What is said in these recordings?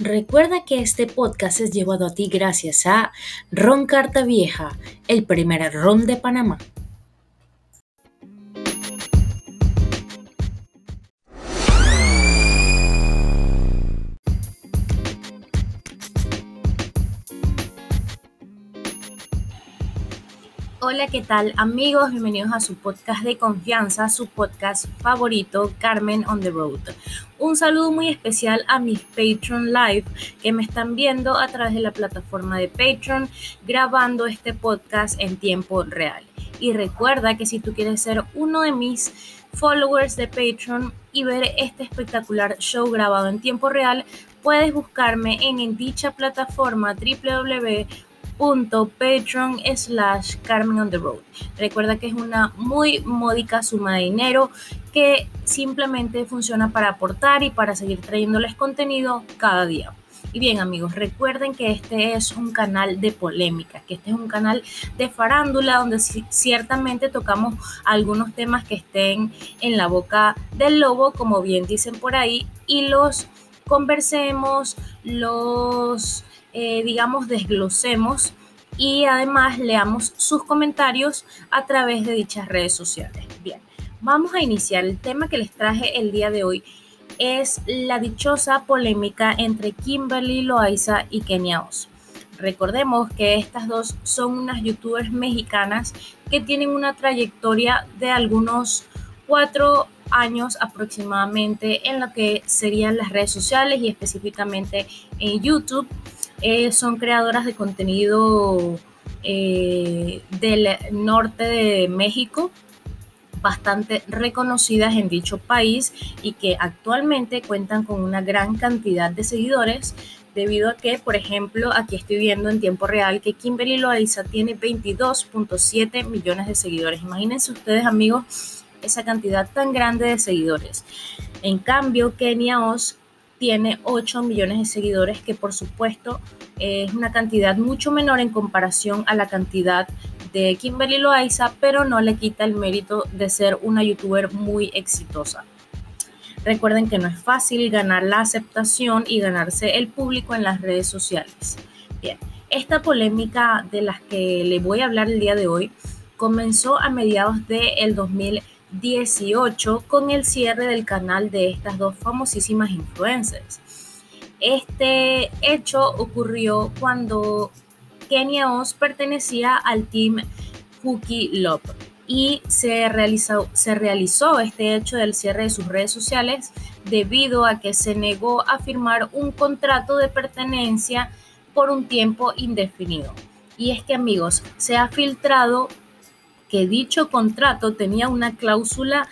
Recuerda que este podcast es llevado a ti gracias a Ron Carta Vieja, el primer ron de Panamá. Hola, ¿qué tal amigos? Bienvenidos a su podcast de confianza, su podcast favorito, Carmen on the Road. Un saludo muy especial a mis Patreon Live que me están viendo a través de la plataforma de Patreon grabando este podcast en tiempo real. Y recuerda que si tú quieres ser uno de mis followers de Patreon y ver este espectacular show grabado en tiempo real, puedes buscarme en, dicha plataforma www patreon slash Carmen on the Road. Recuerda que es una muy módica suma de dinero que simplemente funciona para aportar y para seguir trayéndoles contenido cada día. Y bien amigos, recuerden que este es un canal de polémica, que este es un canal de farándula donde ciertamente tocamos algunos temas que estén en la boca del lobo, como bien dicen por ahí, y los conversemos, los eh, digamos, desglosemos y además leamos sus comentarios a través de dichas redes sociales. Bien, vamos a iniciar. El tema que les traje el día de hoy es la dichosa polémica entre Kimberly Loaiza y Kenia Oz. Recordemos que estas dos son unas youtubers mexicanas que tienen una trayectoria de algunos cuatro años aproximadamente en lo que serían las redes sociales y específicamente en YouTube. Eh, son creadoras de contenido eh, del norte de México, bastante reconocidas en dicho país y que actualmente cuentan con una gran cantidad de seguidores debido a que, por ejemplo, aquí estoy viendo en tiempo real que Kimberly Loaiza tiene 22.7 millones de seguidores. Imagínense ustedes, amigos, esa cantidad tan grande de seguidores. En cambio, Kenia Oz tiene 8 millones de seguidores, que por supuesto es una cantidad mucho menor en comparación a la cantidad de Kimberly Loaiza, pero no le quita el mérito de ser una youtuber muy exitosa. Recuerden que no es fácil ganar la aceptación y ganarse el público en las redes sociales. Bien, esta polémica de las que le voy a hablar el día de hoy comenzó a mediados del 2020 18 con el cierre del canal de estas dos famosísimas influencers. Este hecho ocurrió cuando Kenia Oz pertenecía al team Cookie Love y se realizó, se realizó este hecho del cierre de sus redes sociales debido a que se negó a firmar un contrato de pertenencia por un tiempo indefinido. Y es que amigos, se ha filtrado que dicho contrato tenía una cláusula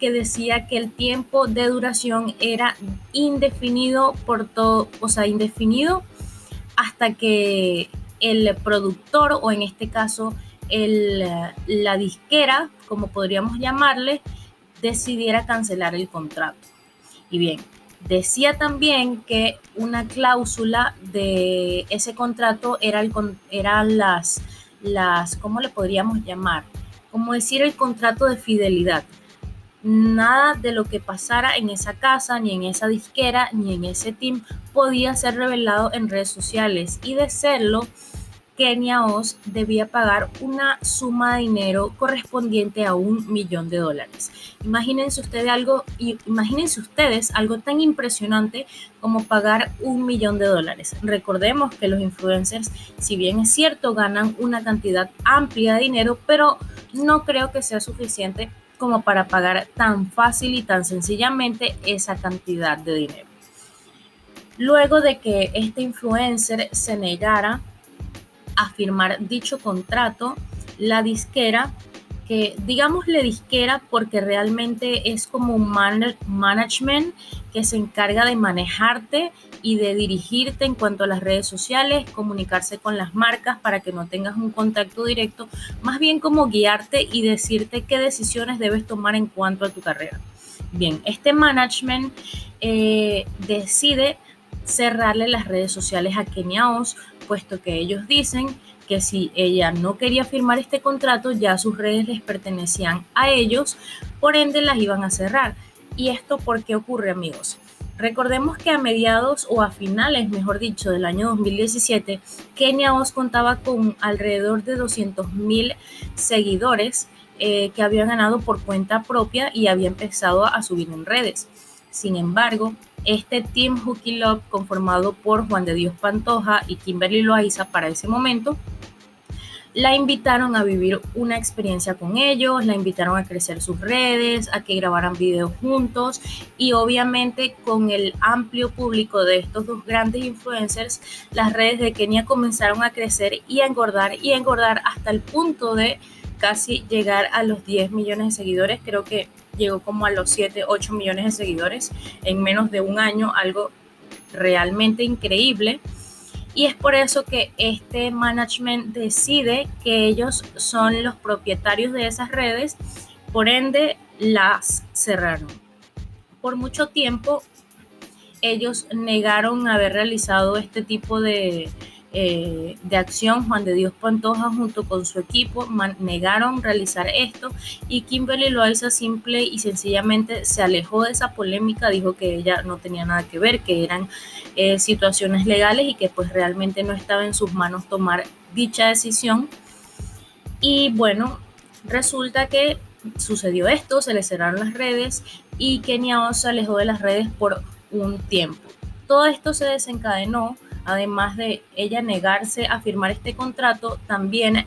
que decía que el tiempo de duración era indefinido por todo, o sea, indefinido hasta que el productor o en este caso el, la disquera, como podríamos llamarle, decidiera cancelar el contrato. Y bien, decía también que una cláusula de ese contrato era, el, eran las, las, ¿cómo le podríamos llamar? como decir el contrato de fidelidad. Nada de lo que pasara en esa casa, ni en esa disquera, ni en ese team podía ser revelado en redes sociales. Y de serlo, Kenia Oz debía pagar una suma de dinero correspondiente a un millón de dólares. Imagínense ustedes algo, imagínense ustedes algo tan impresionante como pagar un millón de dólares. Recordemos que los influencers, si bien es cierto, ganan una cantidad amplia de dinero, pero no creo que sea suficiente como para pagar tan fácil y tan sencillamente esa cantidad de dinero. Luego de que este influencer se negara a firmar dicho contrato, la disquera, que digamos la disquera porque realmente es como un management que se encarga de manejarte y de dirigirte en cuanto a las redes sociales, comunicarse con las marcas para que no tengas un contacto directo, más bien como guiarte y decirte qué decisiones debes tomar en cuanto a tu carrera. Bien, este management eh, decide cerrarle las redes sociales a Kenia puesto que ellos dicen que si ella no quería firmar este contrato, ya sus redes les pertenecían a ellos, por ende las iban a cerrar. ¿Y esto por qué ocurre, amigos? Recordemos que a mediados o a finales, mejor dicho, del año 2017, Kenia Oz contaba con alrededor de 200.000 seguidores eh, que había ganado por cuenta propia y había empezado a subir en redes. Sin embargo, este Team Hooky Love, conformado por Juan de Dios Pantoja y Kimberly Loaiza para ese momento, la invitaron a vivir una experiencia con ellos, la invitaron a crecer sus redes, a que grabaran videos juntos y obviamente con el amplio público de estos dos grandes influencers, las redes de Kenia comenzaron a crecer y a engordar y a engordar hasta el punto de casi llegar a los 10 millones de seguidores. Creo que llegó como a los 7, 8 millones de seguidores en menos de un año, algo realmente increíble. Y es por eso que este management decide que ellos son los propietarios de esas redes, por ende las cerraron. Por mucho tiempo ellos negaron haber realizado este tipo de, eh, de acción, Juan de Dios Pantoja junto con su equipo negaron realizar esto y Kimberly Loaiza simple y sencillamente se alejó de esa polémica, dijo que ella no tenía nada que ver, que eran eh, situaciones legales y que pues realmente no estaba en sus manos tomar dicha decisión. Y bueno, resulta que sucedió esto, se le cerraron las redes y Kenia Oz se alejó de las redes por un tiempo. Todo esto se desencadenó además de ella negarse a firmar este contrato, también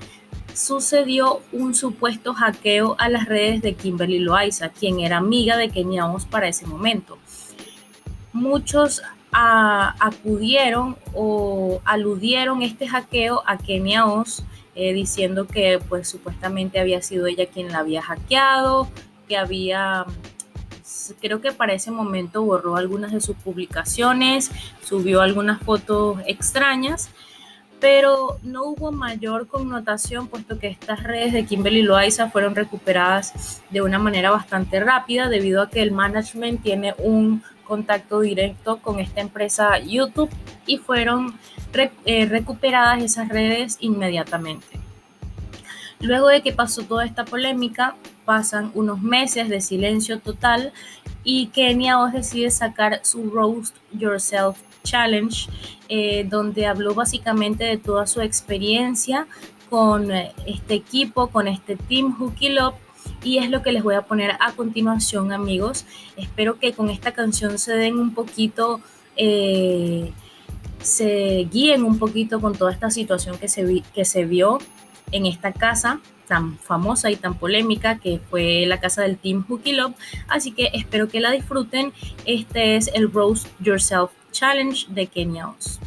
sucedió un supuesto hackeo a las redes de Kimberly Loaiza, quien era amiga de Kenia Oz para ese momento. Muchos ah, acudieron o aludieron este hackeo a Kenia Oz, eh, diciendo que pues supuestamente había sido ella quien la había hackeado, que había creo que para ese momento borró algunas de sus publicaciones, subió algunas fotos extrañas, pero no hubo mayor connotación puesto que estas redes de Kimberly Loaiza fueron recuperadas de una manera bastante rápida debido a que el management tiene un contacto directo con esta empresa YouTube y fueron eh, recuperadas esas redes inmediatamente. Luego de que pasó toda esta polémica, pasan unos meses de silencio total y Kenia Oz decide sacar su Roast Yourself Challenge, eh, donde habló básicamente de toda su experiencia con eh, este equipo, con este team Hooky Love. Y es lo que les voy a poner a continuación, amigos. Espero que con esta canción se den un poquito, eh, se guíen un poquito con toda esta situación que se, que se vio en esta casa tan famosa y tan polémica que fue la casa del Team Hooky Love. Así que espero que la disfruten. Este es el Roast Yourself Challenge de Kenya Oz.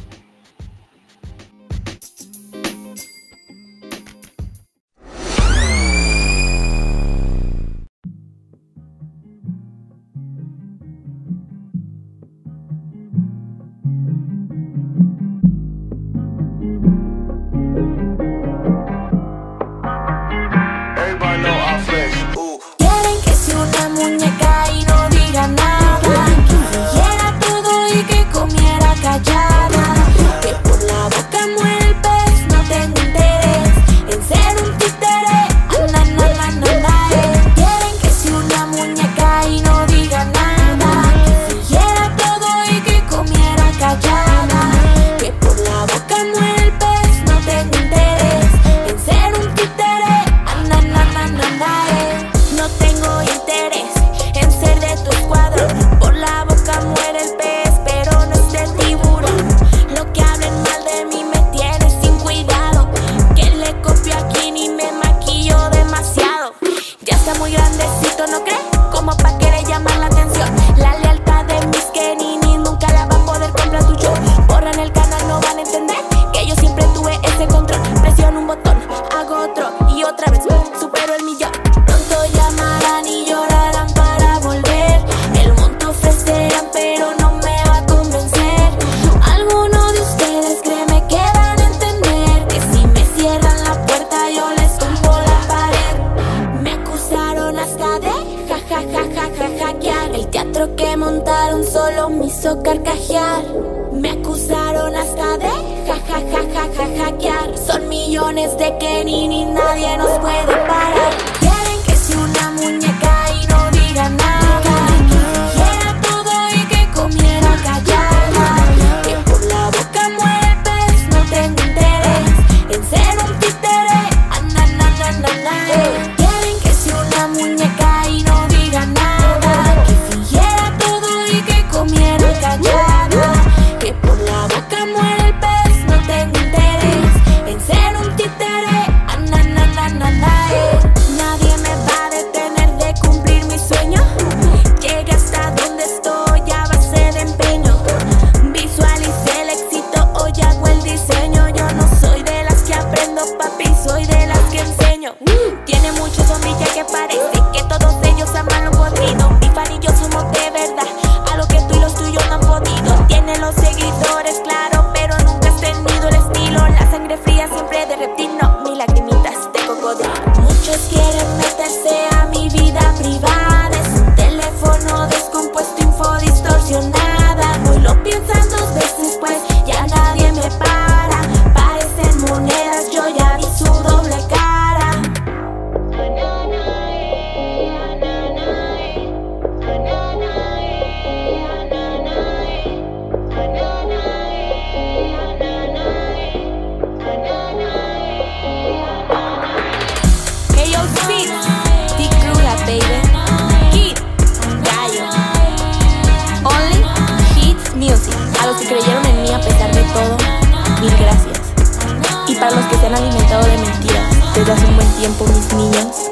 Mis.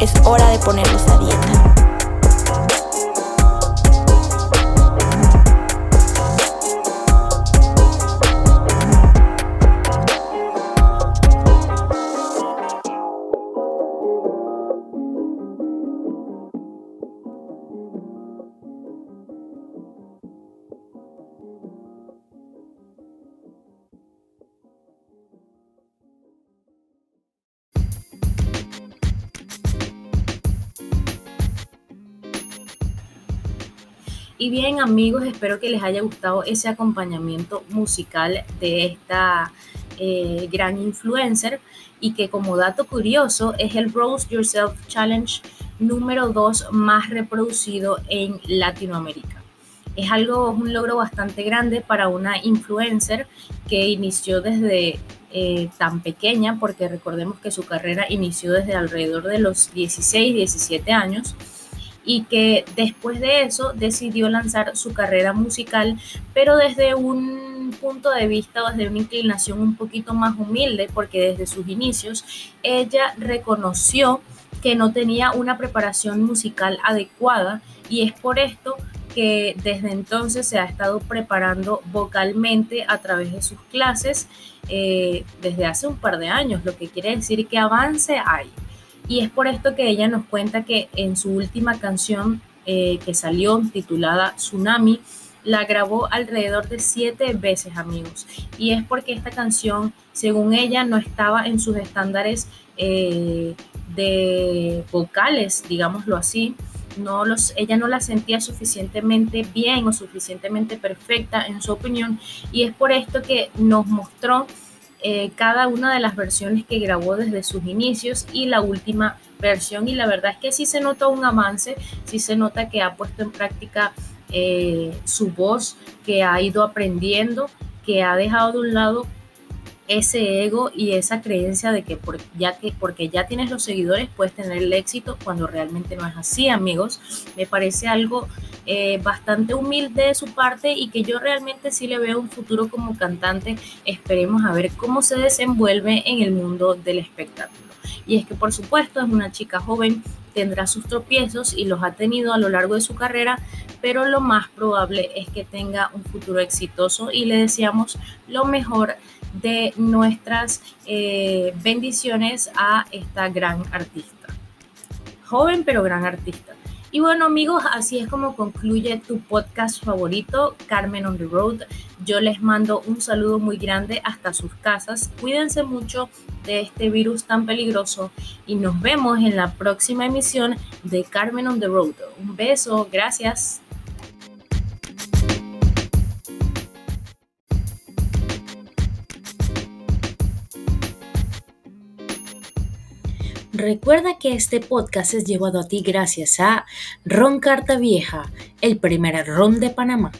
Es hora de ponerlos a dieta. Y bien amigos, espero que les haya gustado ese acompañamiento musical de esta eh, gran influencer y que como dato curioso es el Roast Yourself Challenge número 2 más reproducido en Latinoamérica. Es algo, un logro bastante grande para una influencer que inició desde eh, tan pequeña, porque recordemos que su carrera inició desde alrededor de los 16, 17 años y que después de eso decidió lanzar su carrera musical, pero desde un punto de vista o desde una inclinación un poquito más humilde, porque desde sus inicios ella reconoció que no tenía una preparación musical adecuada y es por esto que desde entonces se ha estado preparando vocalmente a través de sus clases eh, desde hace un par de años, lo que quiere decir que avance hay. Y es por esto que ella nos cuenta que en su última canción eh, que salió titulada Tsunami, la grabó alrededor de siete veces, amigos. Y es porque esta canción, según ella, no estaba en sus estándares eh, de vocales, digámoslo así. No los, ella no la sentía suficientemente bien o suficientemente perfecta en su opinión. Y es por esto que nos mostró eh, cada una de las versiones que grabó desde sus inicios y la última versión. Y la verdad es que sí se nota un avance, sí se nota que ha puesto en práctica eh, su voz, que ha ido aprendiendo, que ha dejado de un lado ese ego y esa creencia de que, por, ya que porque ya tienes los seguidores puedes tener el éxito cuando realmente no es así, amigos. Me parece algo eh, bastante humilde de su parte y que yo realmente sí le veo un futuro como cantante. Esperemos a ver cómo se desenvuelve en el mundo del espectáculo. Y es que por supuesto es una chica joven, tendrá sus tropiezos y los ha tenido a lo largo de su carrera, pero lo más probable es que tenga un futuro exitoso y le deseamos lo mejor de nuestras eh, bendiciones a esta gran artista. Joven pero gran artista. Y bueno amigos, así es como concluye tu podcast favorito, Carmen on the Road. Yo les mando un saludo muy grande hasta sus casas. Cuídense mucho de este virus tan peligroso y nos vemos en la próxima emisión de Carmen on the Road. Un beso, gracias. Recuerda que este podcast es llevado a ti gracias a Ron Carta Vieja, el primer ron de Panamá.